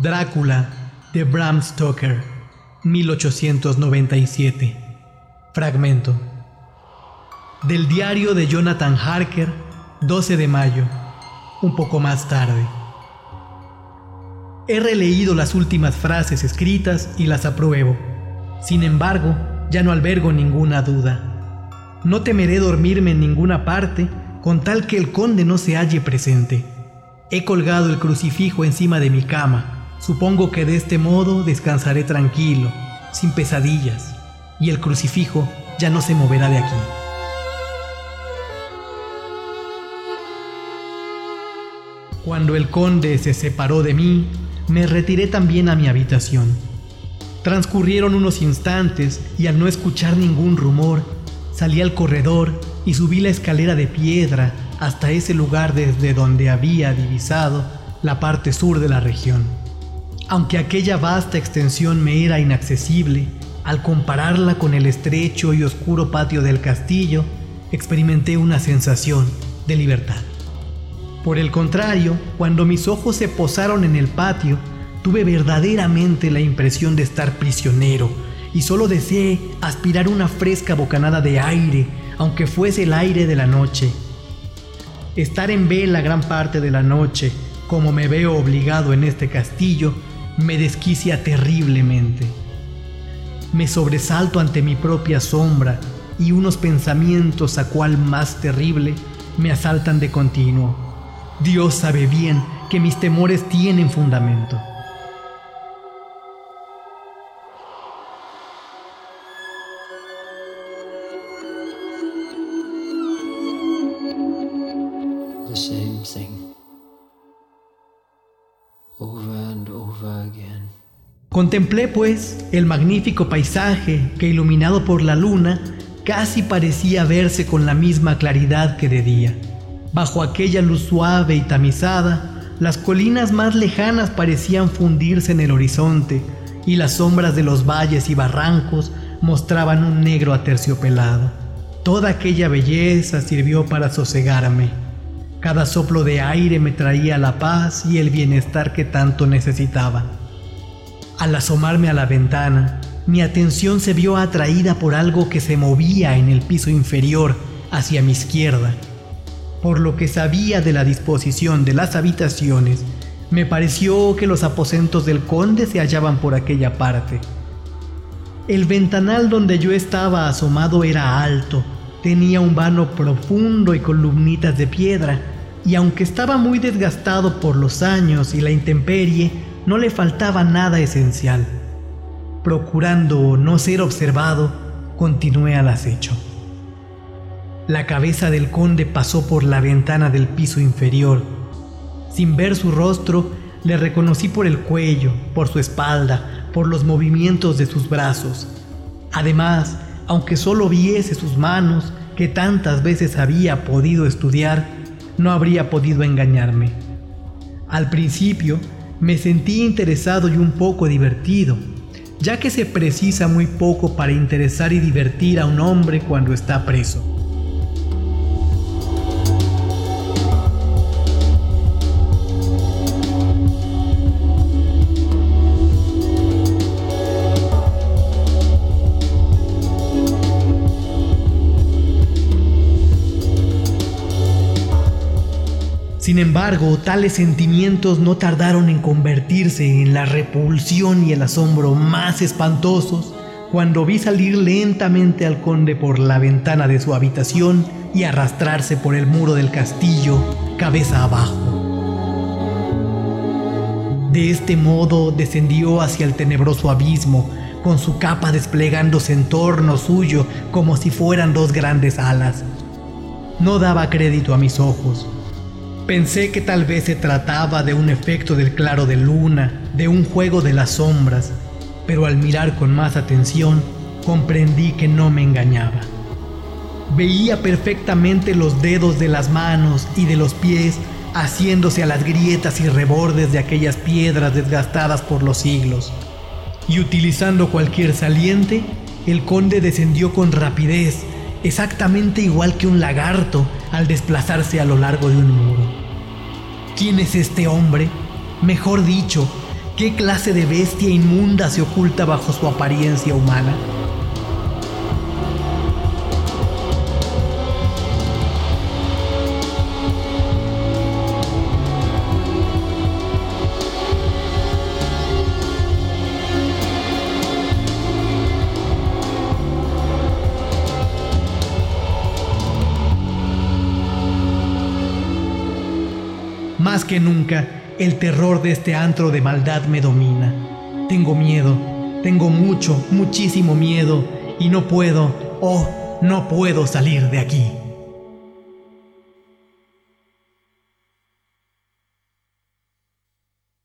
Drácula de Bram Stoker, 1897. Fragmento. Del diario de Jonathan Harker, 12 de mayo, un poco más tarde. He releído las últimas frases escritas y las apruebo. Sin embargo, ya no albergo ninguna duda. No temeré dormirme en ninguna parte con tal que el conde no se halle presente. He colgado el crucifijo encima de mi cama Supongo que de este modo descansaré tranquilo, sin pesadillas, y el crucifijo ya no se moverá de aquí. Cuando el conde se separó de mí, me retiré también a mi habitación. Transcurrieron unos instantes y al no escuchar ningún rumor, salí al corredor y subí la escalera de piedra hasta ese lugar desde donde había divisado la parte sur de la región. Aunque aquella vasta extensión me era inaccesible, al compararla con el estrecho y oscuro patio del castillo, experimenté una sensación de libertad. Por el contrario, cuando mis ojos se posaron en el patio, tuve verdaderamente la impresión de estar prisionero y solo deseé aspirar una fresca bocanada de aire, aunque fuese el aire de la noche. Estar en vela gran parte de la noche, como me veo obligado en este castillo, me desquicia terriblemente. Me sobresalto ante mi propia sombra y unos pensamientos a cual más terrible me asaltan de continuo. Dios sabe bien que mis temores tienen fundamento. Contemplé pues el magnífico paisaje que iluminado por la luna casi parecía verse con la misma claridad que de día. Bajo aquella luz suave y tamizada, las colinas más lejanas parecían fundirse en el horizonte y las sombras de los valles y barrancos mostraban un negro aterciopelado. Toda aquella belleza sirvió para sosegarme. Cada soplo de aire me traía la paz y el bienestar que tanto necesitaba. Al asomarme a la ventana, mi atención se vio atraída por algo que se movía en el piso inferior hacia mi izquierda. Por lo que sabía de la disposición de las habitaciones, me pareció que los aposentos del conde se hallaban por aquella parte. El ventanal donde yo estaba asomado era alto, tenía un vano profundo y columnitas de piedra, y aunque estaba muy desgastado por los años y la intemperie, no le faltaba nada esencial. Procurando no ser observado, continué al acecho. La cabeza del conde pasó por la ventana del piso inferior. Sin ver su rostro, le reconocí por el cuello, por su espalda, por los movimientos de sus brazos. Además, aunque solo viese sus manos, que tantas veces había podido estudiar, no habría podido engañarme. Al principio me sentí interesado y un poco divertido, ya que se precisa muy poco para interesar y divertir a un hombre cuando está preso. Sin embargo, tales sentimientos no tardaron en convertirse en la repulsión y el asombro más espantosos cuando vi salir lentamente al conde por la ventana de su habitación y arrastrarse por el muro del castillo cabeza abajo. De este modo descendió hacia el tenebroso abismo, con su capa desplegándose en torno suyo como si fueran dos grandes alas. No daba crédito a mis ojos Pensé que tal vez se trataba de un efecto del claro de luna, de un juego de las sombras, pero al mirar con más atención comprendí que no me engañaba. Veía perfectamente los dedos de las manos y de los pies haciéndose a las grietas y rebordes de aquellas piedras desgastadas por los siglos. Y utilizando cualquier saliente, el conde descendió con rapidez, exactamente igual que un lagarto al desplazarse a lo largo de un muro. ¿Quién es este hombre? Mejor dicho, ¿Qué clase de bestia inmunda se oculta bajo su apariencia humana? Más que nunca, el terror de este antro de maldad me domina. Tengo miedo, tengo mucho, muchísimo miedo y no puedo, oh, no puedo salir de aquí.